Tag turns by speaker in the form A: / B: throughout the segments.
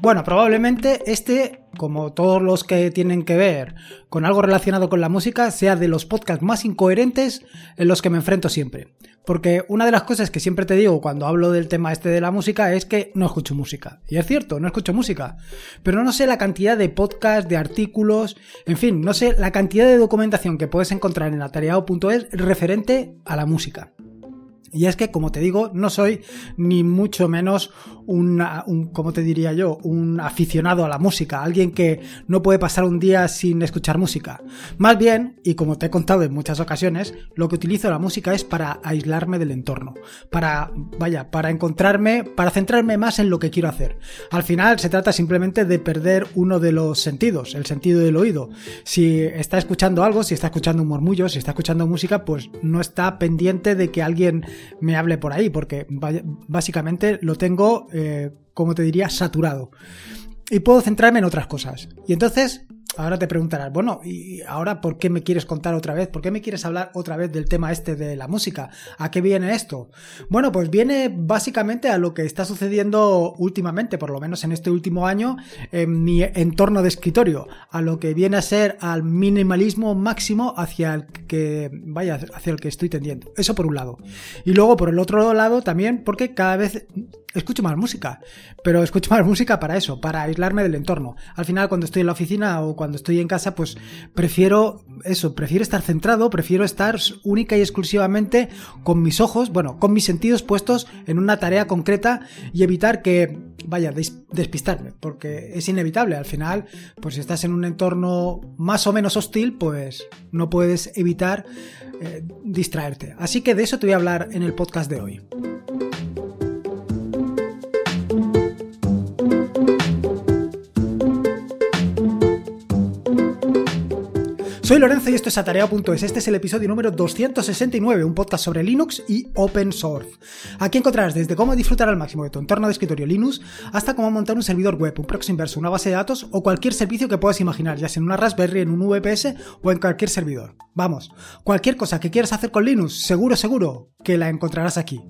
A: Bueno, probablemente este, como todos los que tienen que ver con algo relacionado con la música, sea de los podcasts más incoherentes en los que me enfrento siempre. Porque una de las cosas que siempre te digo cuando hablo del tema este de la música es que no escucho música. Y es cierto, no escucho música. Pero no sé la cantidad de podcasts, de artículos, en fin, no sé la cantidad de documentación que puedes encontrar en atareado.es referente a la música. Y es que, como te digo, no soy ni mucho menos un, como te diría yo, un aficionado a la música, alguien que no puede pasar un día sin escuchar música. Más bien, y como te he contado en muchas ocasiones, lo que utilizo la música es para aislarme del entorno, para, vaya, para encontrarme, para centrarme más en lo que quiero hacer. Al final se trata simplemente de perder uno de los sentidos, el sentido del oído. Si está escuchando algo, si está escuchando un murmullo, si está escuchando música, pues no está pendiente de que alguien me hable por ahí, porque básicamente lo tengo, eh, como te diría, saturado. Y puedo centrarme en otras cosas. Y entonces ahora te preguntarás, bueno, ¿y ahora por qué me quieres contar otra vez? ¿Por qué me quieres hablar otra vez del tema este de la música? ¿A qué viene esto? Bueno, pues viene básicamente a lo que está sucediendo últimamente, por lo menos en este último año, en mi entorno de escritorio, a lo que viene a ser al minimalismo máximo hacia el que, vaya, hacia el que estoy tendiendo. Eso por un lado. Y luego por el otro lado también, porque cada vez escucho más música, pero escucho más música para eso, para aislarme del entorno. Al final, cuando estoy en la oficina o cuando estoy en casa, pues prefiero eso, prefiero estar centrado, prefiero estar única y exclusivamente con mis ojos, bueno, con mis sentidos puestos en una tarea concreta y evitar que, vaya, despistarme, porque es inevitable. Al final, pues si estás en un entorno más o menos hostil, pues no puedes evitar eh, distraerte. Así que de eso te voy a hablar en el podcast de hoy. Soy Lorenzo y esto es Atareado.es. Este es el episodio número 269, un podcast sobre Linux y Open Source. Aquí encontrarás desde cómo disfrutar al máximo de tu entorno de escritorio Linux hasta cómo montar un servidor web, un proxy inverso, una base de datos o cualquier servicio que puedas imaginar, ya sea en una Raspberry, en un VPS o en cualquier servidor. Vamos, cualquier cosa que quieras hacer con Linux, seguro, seguro que la encontrarás aquí.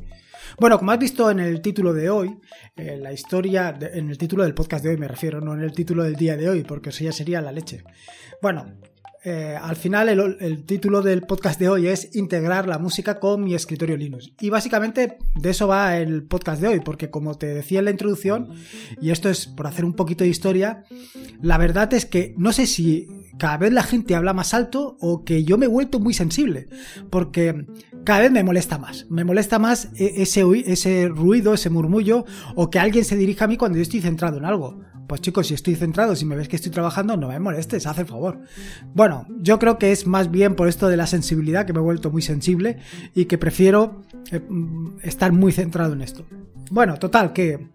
A: Bueno, como has visto en el título de hoy, eh, la historia, en el título del podcast de hoy me refiero, no en el título del día de hoy, porque eso ya sería la leche. Bueno, eh, al final el, título del podcast de hoy es integrar la música con mi escritorio Linux. Y básicamente de eso va el podcast de hoy, porque como te decía en la introducción, y esto es por hacer un poquito de historia, la verdad es que no sé si cada vez la gente habla más alto o que yo me he vuelto muy sensible, porque cada vez me molesta más, me molesta más e, ese, ese ruido, ese murmullo, o que alguien se dirija a mí cuando yo estoy centrado en algo. Pues chicos, si estoy centrado, si me ves que estoy trabajando, no me molestes, haz el favor. Bueno, yo creo que es más bien por esto de la sensibilidad que me he vuelto muy sensible y que prefiero eh, mm, estar muy centrado en esto. Bueno, total, que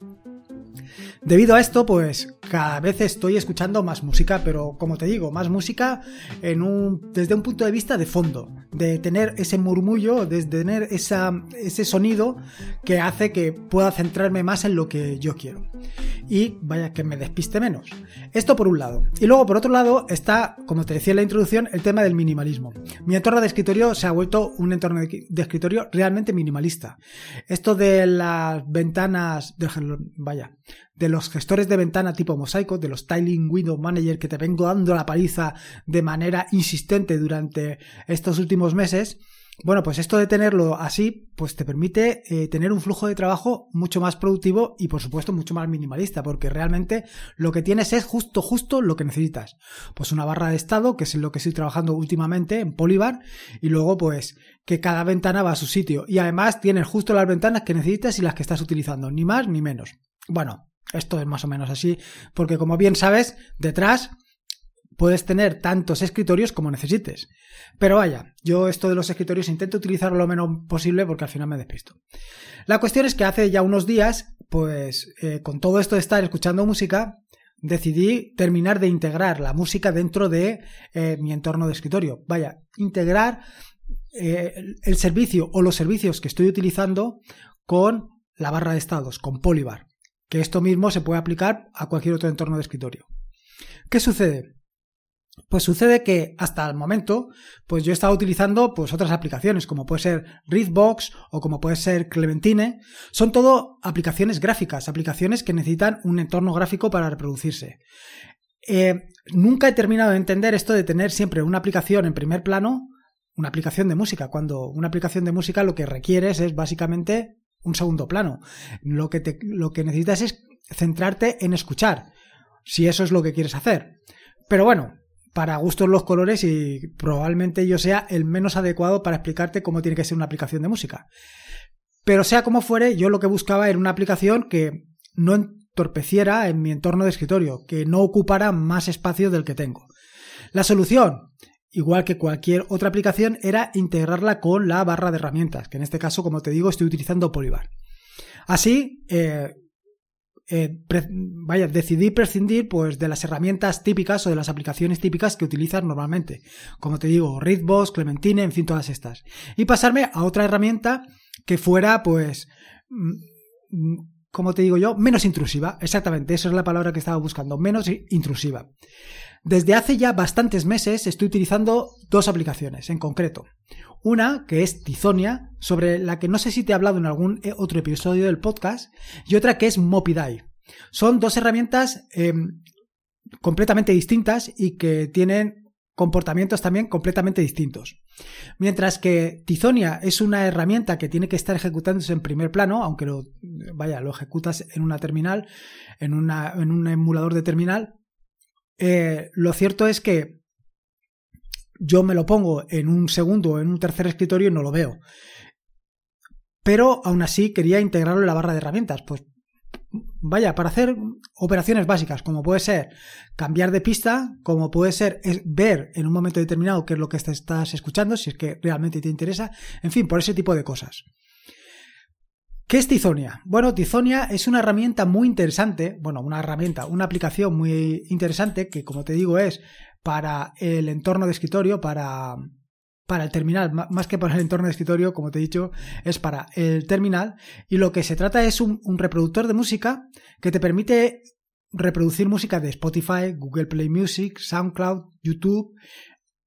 A: Debido a esto, pues cada vez estoy escuchando más música, pero como te digo, más música desde un punto de vista de fondo, de tener ese murmullo, de tener ese sonido que hace que pueda centrarme más en lo que yo quiero. Y vaya que me despiste menos. Esto por un lado. Y luego por otro lado está, como te decía en la introducción, el tema del minimalismo. Mi entorno de escritorio se ha vuelto un entorno de escritorio realmente minimalista. Esto de las ventanas, de, vaya, de los gestores de ventana tipo mosaico, de los Tiling Window Manager que te vengo dando la paliza de manera insistente durante estos últimos meses, bueno, pues esto de tenerlo así, pues te permite eh, tener un flujo de trabajo mucho más productivo y por supuesto mucho más minimalista, porque realmente lo que tienes es justo, justo lo que necesitas. Pues una barra de estado, que es lo que estoy trabajando últimamente en Polybar, y luego pues que cada ventana va a su sitio. Y además tienes justo las ventanas que necesitas y las que estás utilizando, ni más ni menos. Bueno, esto es más o menos así, porque como bien sabes, detrás puedes tener tantos escritorios como necesites. Pero vaya, yo esto de los escritorios intento utilizarlo lo menos posible porque al final me despisto. La cuestión es que hace ya unos días, pues eh, con todo esto de estar escuchando música, decidí terminar de integrar la música dentro de eh, mi entorno de escritorio. Vaya, integrar eh, el servicio o los servicios que estoy utilizando con la barra de estados, con Polybar que esto mismo se puede aplicar a cualquier otro entorno de escritorio. ¿Qué sucede? Pues sucede que hasta el momento, pues yo he estado utilizando pues otras aplicaciones, como puede ser Readbox o como puede ser Clementine. Son todo aplicaciones gráficas, aplicaciones que necesitan un entorno gráfico para reproducirse. Eh, nunca he terminado de entender esto de tener siempre una aplicación en primer plano, una aplicación de música, cuando una aplicación de música lo que requieres es básicamente un segundo plano. Lo que, te, lo que necesitas es centrarte en escuchar, si eso es lo que quieres hacer. Pero bueno, para gustos los colores y probablemente yo sea el menos adecuado para explicarte cómo tiene que ser una aplicación de música. Pero sea como fuere, yo lo que buscaba era una aplicación que no entorpeciera en mi entorno de escritorio, que no ocupara más espacio del que tengo. La solución, igual que cualquier otra aplicación, era integrarla con la barra de herramientas, que en este caso, como te digo, estoy utilizando Polybar. Así, eh, eh, vaya, decidí prescindir pues, de las herramientas típicas o de las aplicaciones típicas que utilizas normalmente. Como te digo, Readbox, Clementine, en fin, todas estas. Y pasarme a otra herramienta que fuera, pues, mm, mm, como te digo yo, menos intrusiva. Exactamente, esa es la palabra que estaba buscando, menos intrusiva. Desde hace ya bastantes meses estoy utilizando dos aplicaciones en concreto. Una que es Tizonia, sobre la que no sé si te he hablado en algún eh, otro episodio del podcast, y otra que es Mopidai. Son dos herramientas em, completamente distintas y que tienen comportamientos también completamente distintos. Mientras que Tizonia es una herramienta que tiene que estar ejecutándose en primer plano, aunque lo, vaya, lo ejecutas en una terminal, en, una, en un emulador de terminal, eh, lo cierto es que yo me lo pongo en un segundo o en un tercer escritorio y no lo veo. Pero aún así quería integrarlo en la barra de herramientas. Pues vaya, para hacer operaciones básicas, como puede ser cambiar de pista, como puede ser ver en un momento determinado qué es lo que estás escuchando, si es que realmente te interesa, en fin, por ese tipo de cosas. ¿Qué es Tizonia? Bueno, Tizonia es una herramienta muy interesante, bueno, una herramienta, una aplicación muy interesante que, como te digo, es para el entorno de escritorio, para, para el terminal, más que para el entorno de escritorio, como te he dicho, es para el terminal. Y lo que se trata es un, reproductor de música que te permite reproducir música de Spotify, Google Play Music, SoundCloud, YouTube,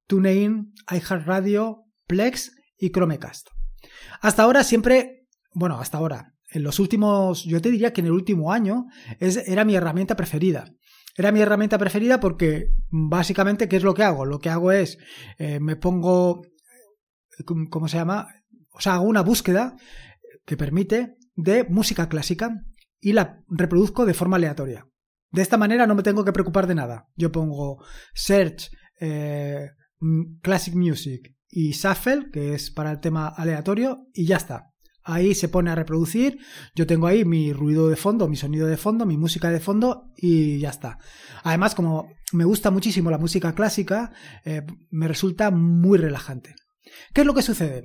A: TuneIn, iHeartRadio, Plex y Chromecast. Hasta ahora siempre, bueno, hasta ahora, en los últimos, yo te diría que en el último año es, era mi herramienta preferida. Era mi herramienta preferida porque básicamente, ¿qué es lo que hago? Lo que hago es, eh, me pongo, ¿cómo se llama? O sea, hago una búsqueda que permite de música clásica y la reproduzco de forma aleatoria. De esta manera no me tengo que preocupar de nada. Yo pongo search eh, classic music y shuffle, que es para el tema aleatorio, y ya está. Ahí se pone a reproducir. Yo tengo ahí mi ruido de fondo, mi sonido de fondo, mi música de fondo y ya está. Además, como me gusta muchísimo la música clásica, eh, me resulta muy relajante. ¿Qué es lo que sucede?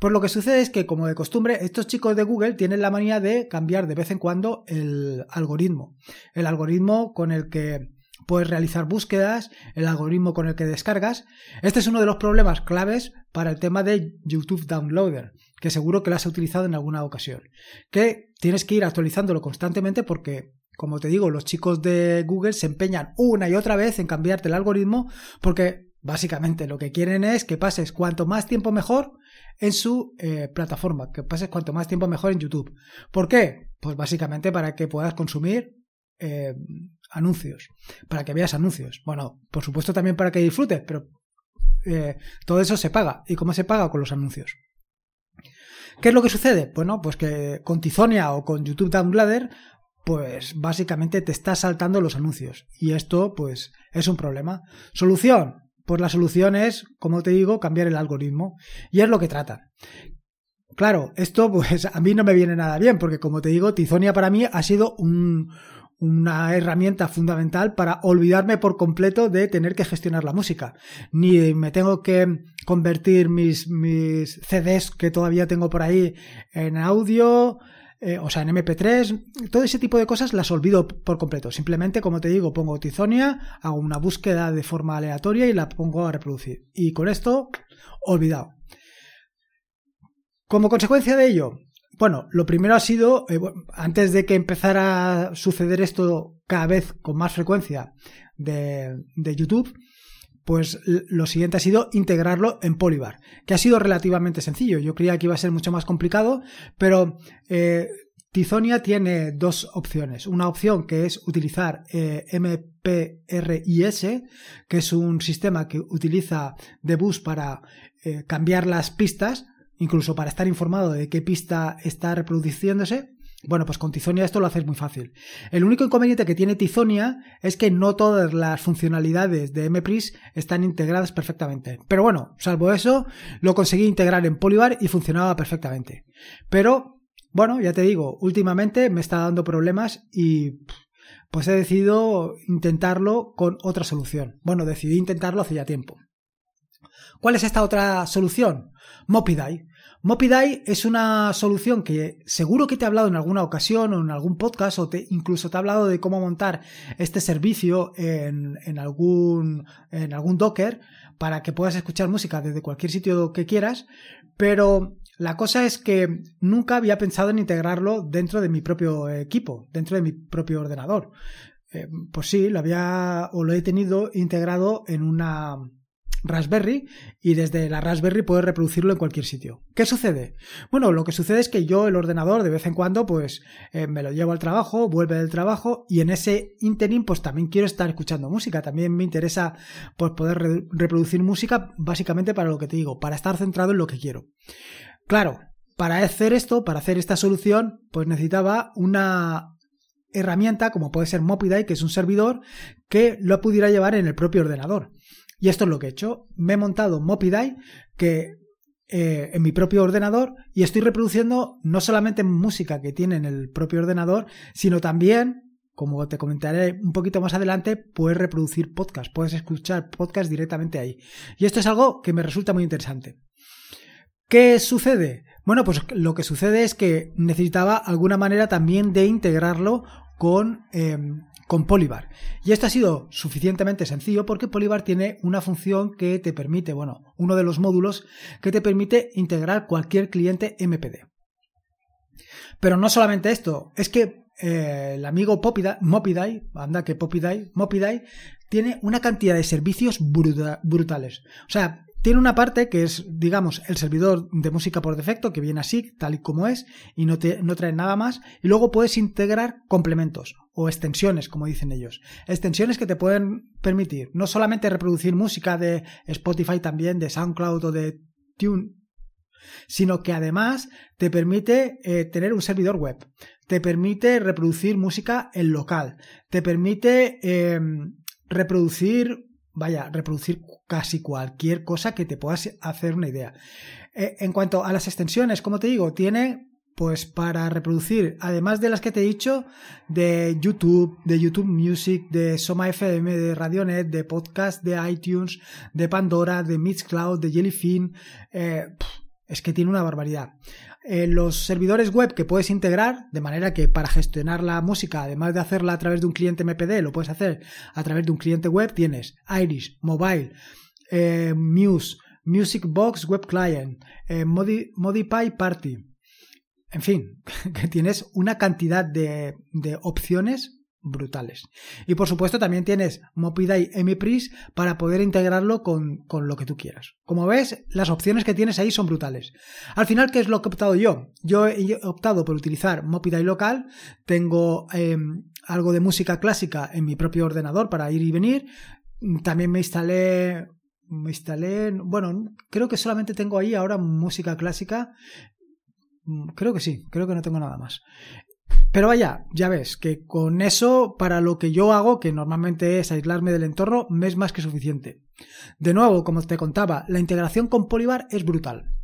A: Pues lo que sucede es que, como de costumbre, estos chicos de Google tienen la manía de cambiar de vez en cuando el algoritmo. El algoritmo con el que puedes realizar búsquedas, el algoritmo con el que descargas. Este es uno de los problemas claves para el tema de YouTube Downloader que seguro que lo has utilizado en alguna ocasión. Que tienes que ir actualizándolo constantemente porque, como te digo, los chicos de Google se empeñan una y otra vez en cambiarte el algoritmo porque básicamente lo que quieren es que pases cuanto más tiempo mejor en su eh, plataforma, que pases cuanto más tiempo mejor en YouTube. ¿Por qué? Pues básicamente para que puedas consumir eh, anuncios, para que veas anuncios. Bueno, por supuesto también para que disfrutes, pero eh, todo eso se paga. ¿Y cómo se paga? Con los anuncios. ¿Qué es lo que sucede? Bueno, pues que con Tizonia o con YouTube Downloader, pues básicamente te está saltando los anuncios. Y esto, pues, es un problema. Solución. Pues la solución es, como te digo, cambiar el algoritmo. Y es lo que trata. Claro, esto pues a mí no me viene nada bien, porque como te digo, Tizonia para mí ha sido un, una herramienta fundamental para olvidarme por completo de tener que gestionar la música. Ni me tengo que convertir mis, CDs que todavía tengo por ahí en audio, eh, o sea, en MP3, todo ese tipo de cosas las olvido por completo. Simplemente, como te digo, pongo Tizonia, hago una búsqueda de forma aleatoria y la pongo a reproducir. Y con esto, olvidado. Como consecuencia de ello, bueno, lo primero ha sido, eh, antes de que empezara a suceder esto cada vez con más frecuencia de, YouTube, pues lo siguiente ha sido integrarlo en Polybar, que ha sido relativamente sencillo. Yo creía que iba a ser mucho más complicado, pero eh, Tizonia tiene dos opciones. Una opción que es utilizar eh, MPRIS, que es un sistema que utiliza Debus para cambiar las pistas, incluso para estar informado de qué pista está reproduciéndose. Bueno, pues con Tizonia esto lo haces muy fácil. El único inconveniente que tiene Tizonia es que no todas las funcionalidades de MPRIS están integradas perfectamente. Pero bueno, salvo eso, lo conseguí integrar en Polybar y funcionaba perfectamente. Pero, bueno, ya te digo, últimamente me está dando problemas y pues he decidido intentarlo con otra solución. Bueno, decidí intentarlo hace ya tiempo. ¿Cuál es esta otra solución? Mopidai. Mopidai es una solución que seguro que te he hablado en alguna ocasión o en algún podcast o te, incluso te he hablado de cómo montar este servicio en, algún, en algún Docker para que puedas escuchar música desde cualquier sitio que quieras, pero la cosa es que nunca había pensado en integrarlo dentro de mi propio equipo, dentro de mi propio ordenador. Eh, pues sí, lo había o lo he tenido integrado en una Raspberry y desde la Raspberry puedes reproducirlo en cualquier sitio. ¿Qué sucede? Bueno, lo que sucede es que yo el ordenador de vez en cuando pues eh, me lo llevo al trabajo, vuelve del trabajo y en ese interim pues también quiero estar escuchando música, también me interesa pues poder reproducir música básicamente para lo que te digo, para estar centrado en lo que quiero. Claro, para hacer esto, para hacer esta solución, pues necesitaba una herramienta como puede ser Mopidai, que es un servidor que lo pudiera llevar en el propio ordenador. Y esto es lo que he hecho. Me he montado Mopidai que eh, en mi propio ordenador y estoy reproduciendo no solamente música que tiene en el propio ordenador, sino también, como te comentaré un poquito más adelante, puedes reproducir podcast, puedes escuchar podcast directamente ahí. Y esto es algo que me resulta muy interesante. ¿Qué sucede? Bueno, pues lo que sucede es que necesitaba alguna manera también de integrarlo con em, con Polybar. Y esto ha sido suficientemente sencillo porque Polybar tiene una función que te permite, bueno, uno de los módulos que te permite integrar cualquier cliente MPD. Pero no solamente esto, es que eh, el amigo Mopidai, anda que Popidai, Mopidai, tiene una cantidad de servicios brutales. O sea, tiene una parte que es, digamos, el servidor de música por defecto, que viene así, tal y como es, y no, te, no trae nada más. Y luego puedes integrar complementos o extensiones, como dicen ellos. Extensiones que te pueden permitir no solamente reproducir música de Spotify también, de SoundCloud o de Tune, sino que además te permite eh, tener un servidor web, te permite reproducir música en local, te permite em, reproducir vaya, reproducir casi cualquier cosa que te puedas hacer una idea. Eh, en cuanto a las extensiones, como te digo, tiene pues para reproducir, además de las que te he dicho, de YouTube, de YouTube Music, de Soma FM, de Radionet, de podcast, de iTunes, de Pandora, de Mixcloud, de Jellyfin, eh, es que tiene una barbaridad. Eh, los servidores web que puedes integrar, de manera que para gestionar la música, además de hacerla a través de un cliente MPD, lo puedes hacer a través de un cliente web, tienes Iris, Mobile, eh, Muse, Music Box Web Client, eh, Modify Party. En fin, que tienes una cantidad de opciones brutales. Y por supuesto también tienes Mopidai MPRIS para poder integrarlo con, con, lo que tú quieras. Como ves, las opciones que tienes ahí son brutales. Al final, ¿qué es lo que he optado yo? Yo he optado por utilizar Mopidai local, tengo em, algo de música clásica en mi propio ordenador para ir y venir, también me instalé me instalé, bueno, creo que solamente tengo ahí ahora música clásica Creo que sí, creo que no tengo nada más. Pero vaya, ya ves que con eso, para lo que yo hago, que normalmente es aislarme del entorno, me es más que suficiente. De nuevo, como te contaba, la integración con Polybar es brutal.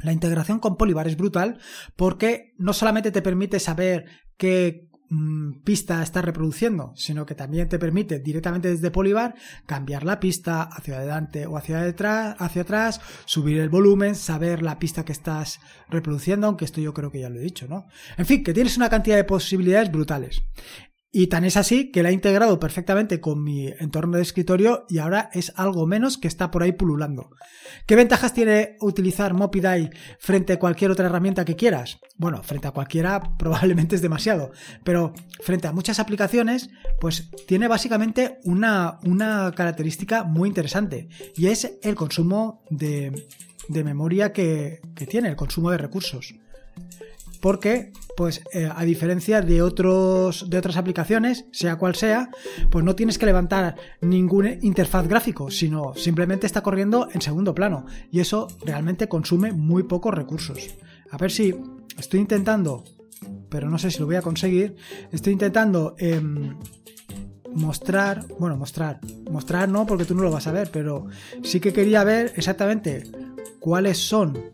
A: La integración con Polybar es brutal porque no solamente te permite saber qué Mm, pista estás reproduciendo, sino que también te permite directamente desde Polybar cambiar la pista hacia adelante o hacia detrás, hacia atrás, subir el volumen, saber la pista que estás reproduciendo, aunque esto yo creo que ya lo he dicho, ¿no? En fin, que tienes una cantidad de posibilidades brutales. Y tan es así que la he integrado perfectamente con mi entorno de escritorio y ahora es algo menos que está por ahí pululando. ¿Qué ventajas tiene utilizar Mopidai frente a cualquier otra herramienta que quieras? Bueno, frente a cualquiera probablemente es demasiado, pero frente a muchas aplicaciones, pues tiene básicamente una, una característica muy interesante y es el consumo de, de memoria que, que tiene, el consumo de recursos porque pues eh, a diferencia de otros de otras aplicaciones, sea cual sea, pues no tienes que levantar ningún interfaz gráfico, sino simplemente está corriendo en segundo plano y eso realmente consume muy pocos recursos. A ver si estoy intentando, pero no sé si lo voy a conseguir, estoy intentando em, mostrar, bueno, mostrar, mostrar no porque tú no lo vas a ver, pero sí que quería ver exactamente cuáles son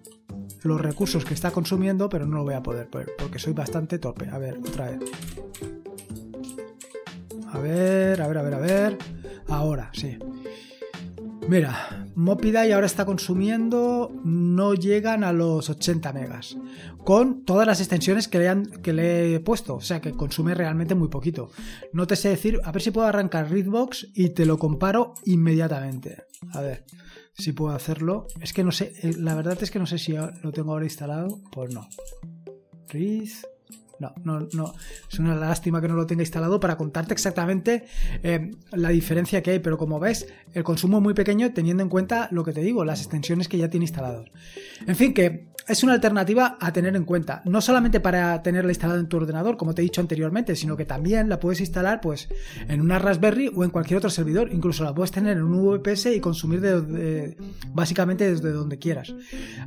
A: los recursos que está consumiendo, pero no lo voy a poder porque soy bastante torpe. A ver, otra vez. A ver, a ver, a ver, a ver. Ahora, sí. Mira, Mopidai ahora está consumiendo, no llegan a los 80 megas, con todas las extensiones que le, que le he puesto, o sea que consume realmente muy poquito. No te sé decir, a ver si puedo arrancar Readbox y te lo comparo inmediatamente. A ver, si puedo hacerlo. Es que no sé, eh, la verdad es que no sé si lo tengo ahora instalado. Pues no. Riz. No, no, no. Es una lástima que no lo tenga instalado para contarte exactamente eh, la diferencia que hay. Pero como ves, el consumo es muy pequeño teniendo en cuenta lo que te digo, las extensiones que ya tiene instalados. En fin, que es una alternativa a tener en cuenta. No solamente para tenerla instalada en tu ordenador, como te he dicho anteriormente, sino que también la puedes instalar pues, en una Raspberry o en cualquier otro servidor. Incluso la puedes tener en un VPS y consumir básicamente desde donde quieras.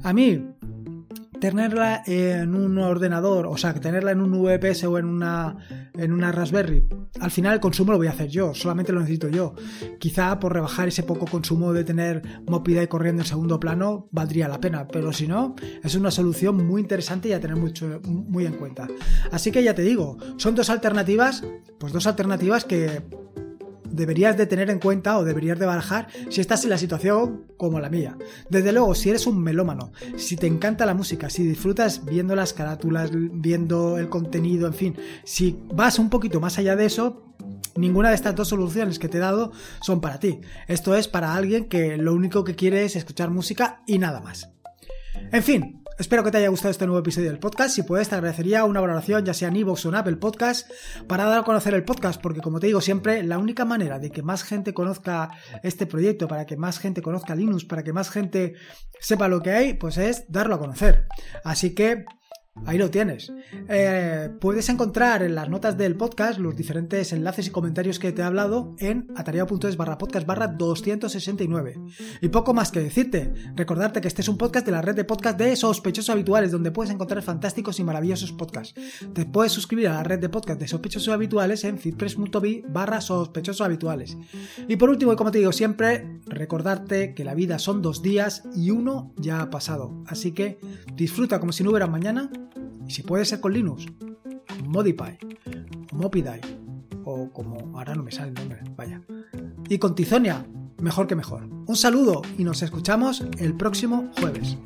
A: A mí, tenerla en un ordenador, o sea, tenerla en un VPS o en una, en una Raspberry, al final el consumo lo voy a hacer yo, solamente lo necesito yo. Quizá por rebajar ese poco consumo de tener Mopidai corriendo en segundo plano valdría la pena, pero si no, es una solución muy interesante y a tener mucho, muy en cuenta. Así que ya te digo, son dos alternativas, pues dos alternativas que deberías de tener en cuenta o deberías de barajar si estás en la situación como la mía. Desde luego, si eres un melómano, si te encanta la música, si disfrutas viendo las carátulas, viendo el contenido, en fin, si vas un poquito más allá de eso, ninguna de estas dos soluciones que te he dado son para ti. Esto es para alguien que lo único que quiere es escuchar música y nada más. En fin, Espero que te haya gustado este nuevo episodio del podcast. Si puedes, te agradecería una valoración, ya sea en iVoox o en Apple Podcast, para dar a conocer el podcast, porque como te digo siempre, la única manera de que más gente conozca este proyecto, para que más gente conozca Linux, para que más gente sepa lo que hay, pues es darlo a conocer. Así que Ahí lo tienes. Eh, puedes encontrar en las notas del podcast los diferentes enlaces y comentarios que te he hablado en atareado.es barra podcast barra 269. Y poco más que decirte. Recordarte que este es un podcast de la red de podcast de sospechosos habituales, donde puedes encontrar fantásticos y maravillosos podcasts. Te puedes suscribir a la red de podcast de sospechosos habituales en fitpress.b barra sospechosos habituales. Y por último, y como te digo siempre, recordarte que la vida son dos días y uno ya ha pasado. Así que disfruta como si no hubiera mañana y si puede ser con Linux, Modify, Mopidai, o como ahora no me sale el nombre, vaya. Y con Tizonia, mejor que mejor. Un saludo y nos escuchamos el próximo jueves.